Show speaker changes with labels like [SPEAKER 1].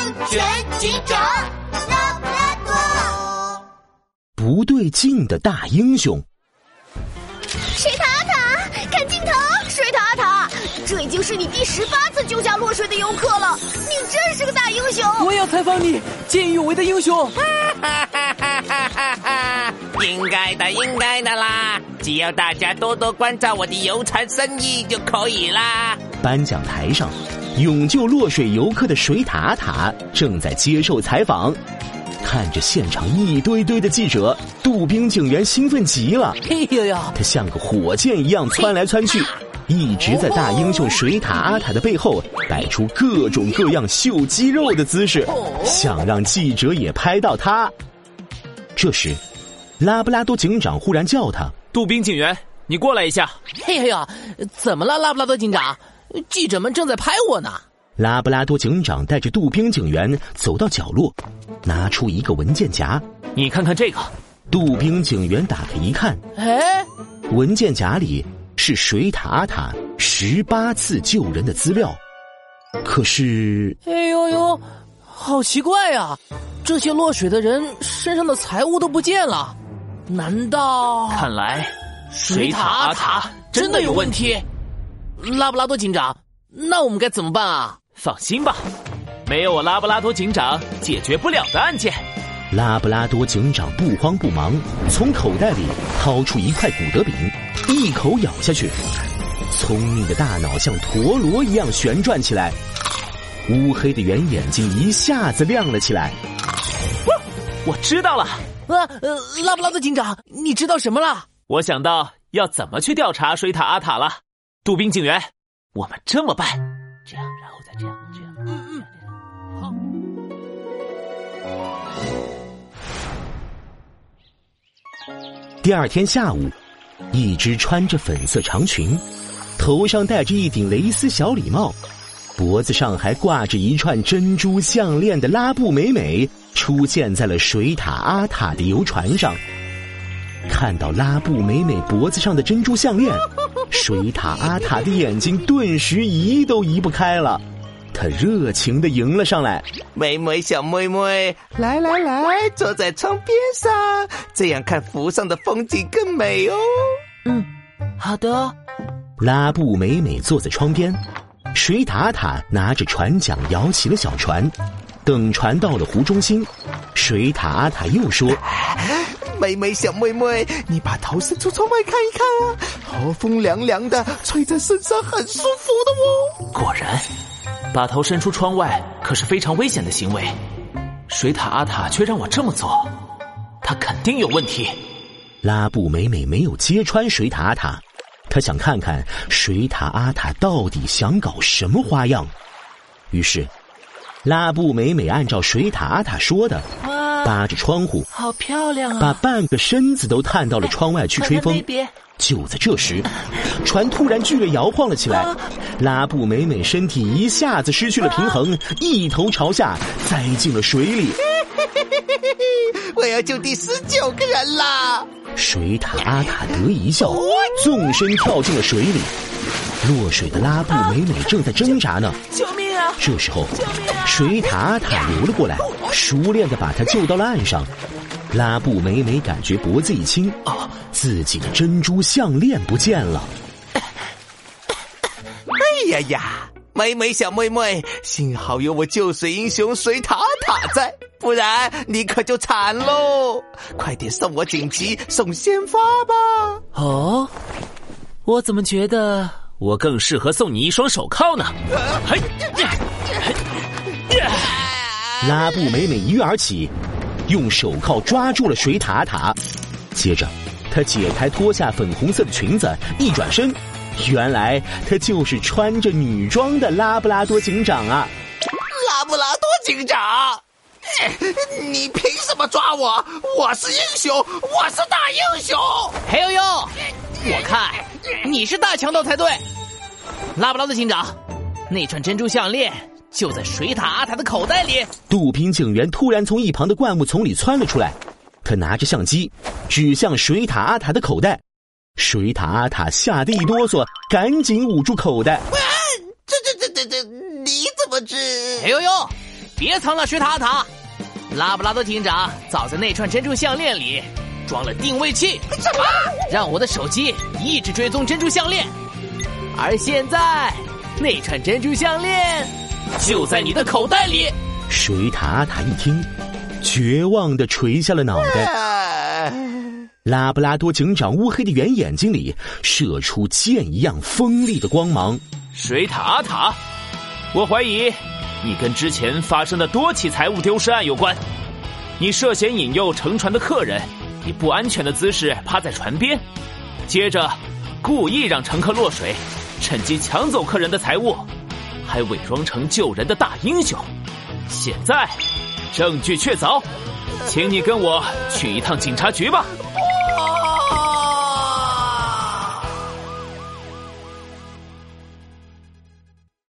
[SPEAKER 1] 安全警长拉布拉多。
[SPEAKER 2] 不对劲的大英雄，
[SPEAKER 3] 水塔阿塔，看镜头，水塔阿塔，这已经是你第十八次救下落水的游客了，你真是个大英雄！
[SPEAKER 4] 我要采访你见义勇为的英雄。
[SPEAKER 5] 哈哈哈哈哈！应该的，应该的啦！只要大家多多关照我的游船生意就可以啦。
[SPEAKER 2] 颁奖台上，勇救落水游客的水塔阿塔正在接受采访。看着现场一堆堆的记者，杜宾警员兴奋极了。
[SPEAKER 4] 哎呦呦，
[SPEAKER 2] 他像个火箭一样窜来窜去，一直在大英雄水塔阿塔的背后摆出各种各样秀肌肉的姿势，想让记者也拍到他。这时，拉布拉多警长忽然叫他：“
[SPEAKER 4] 杜宾警员，你过来一下。”嘿呦呦，怎么了，拉布拉多警长？记者们正在拍我呢。
[SPEAKER 2] 拉布拉多警长带着杜宾警员走到角落，拿出一个文件夹。
[SPEAKER 4] 你看看这个。
[SPEAKER 2] 杜宾警员打开一看，
[SPEAKER 4] 哎，
[SPEAKER 2] 文件夹里是水塔阿塔十八次救人的资料。可是，
[SPEAKER 4] 哎呦呦，好奇怪呀！这些落水的人身上的财物都不见了，难道？看来水塔阿塔真的有问题。拉布拉多警长，那我们该怎么办啊？放心吧，没有我拉布拉多警长解决不了的案件。
[SPEAKER 2] 拉布拉多警长不慌不忙，从口袋里掏出一块古德饼，一口咬下去，聪明的大脑像陀螺一样旋转起来，乌黑的圆眼睛一下子亮了起来。
[SPEAKER 4] 我知道了，呃呃，拉布拉多警长，你知道什么了？我想到要怎么去调查水塔阿塔了。杜宾警员，我们这么办，这样，然后再这样，这样，嗯嗯，好。
[SPEAKER 2] 第二天下午，一只穿着粉色长裙，头上戴着一顶蕾丝小礼帽，脖子上还挂着一串珍珠项链的拉布美美出现在了水塔阿塔的游船上。看到拉布美美脖子上的珍珠项链，水塔阿塔的眼睛顿时移都移不开了。他热情的迎了上来，
[SPEAKER 5] 妹妹小妹妹，来来来，坐在窗边上，这样看湖上的风景更美哦。
[SPEAKER 4] 嗯，好的。
[SPEAKER 2] 拉布美美坐在窗边，水塔阿塔拿着船桨摇起了小船。等船到了湖中心，水塔阿塔又说。
[SPEAKER 5] 妹妹，小妹妹，你把头伸出窗外看一看啊！和风凉凉的，吹在身上很舒服的哦。
[SPEAKER 4] 果然，把头伸出窗外可是非常危险的行为。水塔阿塔却让我这么做，他肯定有问题。
[SPEAKER 2] 拉布美美没有揭穿水塔阿塔，他想看看水塔阿塔到底想搞什么花样。于是，拉布美美按照水塔阿塔说的。扒着窗户，
[SPEAKER 4] 好漂亮啊！
[SPEAKER 2] 把半个身子都探到了窗外去吹风。就在这时，船突然剧烈摇晃了起来，拉布美美身体一下子失去了平衡，一头朝下栽进了水里。
[SPEAKER 5] 我要救第十九个人啦！
[SPEAKER 2] 水獭阿塔得意一笑，纵身跳进了水里。落水的拉布美美正在挣扎呢。
[SPEAKER 4] 救命啊！
[SPEAKER 2] 这时候，水獭阿塔游了过来，熟练的把他救到了岸上。拉布美美感觉脖子一轻，啊自己的珍珠项链不见了。
[SPEAKER 5] 哎呀呀！美美小妹妹，幸好有我救水英雄水塔塔在，不然你可就惨喽！快点送我锦旗送鲜花吧！
[SPEAKER 4] 哦，我怎么觉得我更适合送你一双手铐呢？嘿，
[SPEAKER 2] 拉布美美一跃而起，用手铐抓住了水塔塔，接着她解开脱下粉红色的裙子，一转身。原来他就是穿着女装的拉布拉多警长啊！
[SPEAKER 5] 拉布拉多警长，你凭什么抓我？我是英雄，我是大英雄！
[SPEAKER 4] 嘿呦呦，我看你是大强盗才对。拉布拉多警长，那串珍珠项链就在水塔阿塔的口袋里。
[SPEAKER 2] 杜宾警员突然从一旁的灌木丛里窜了出来，他拿着相机指向水塔阿塔的口袋。水塔阿塔吓得一哆嗦，赶紧捂住口袋。
[SPEAKER 5] 这这这这这，你怎么知？
[SPEAKER 4] 哎呦呦，别藏了，水塔塔！拉布拉多警长早在那串珍珠项链里装了定位器，什么让我的手机一直追踪珍珠项链。而现在，那串珍珠项链就在你的口袋里。
[SPEAKER 2] 水塔塔一听，绝望的垂下了脑袋。拉布拉多警长乌黑的圆眼睛里射出剑一样锋利的光芒。
[SPEAKER 6] 水塔塔，我怀疑。你跟之前发生的多起财物丢失案有关，你涉嫌引诱乘船的客人以不安全的姿势趴在船边，接着故意让乘客落水，趁机抢走客人的财物，还伪装成救人的大英雄。现在证据确凿，请你跟我去一趟警察局吧。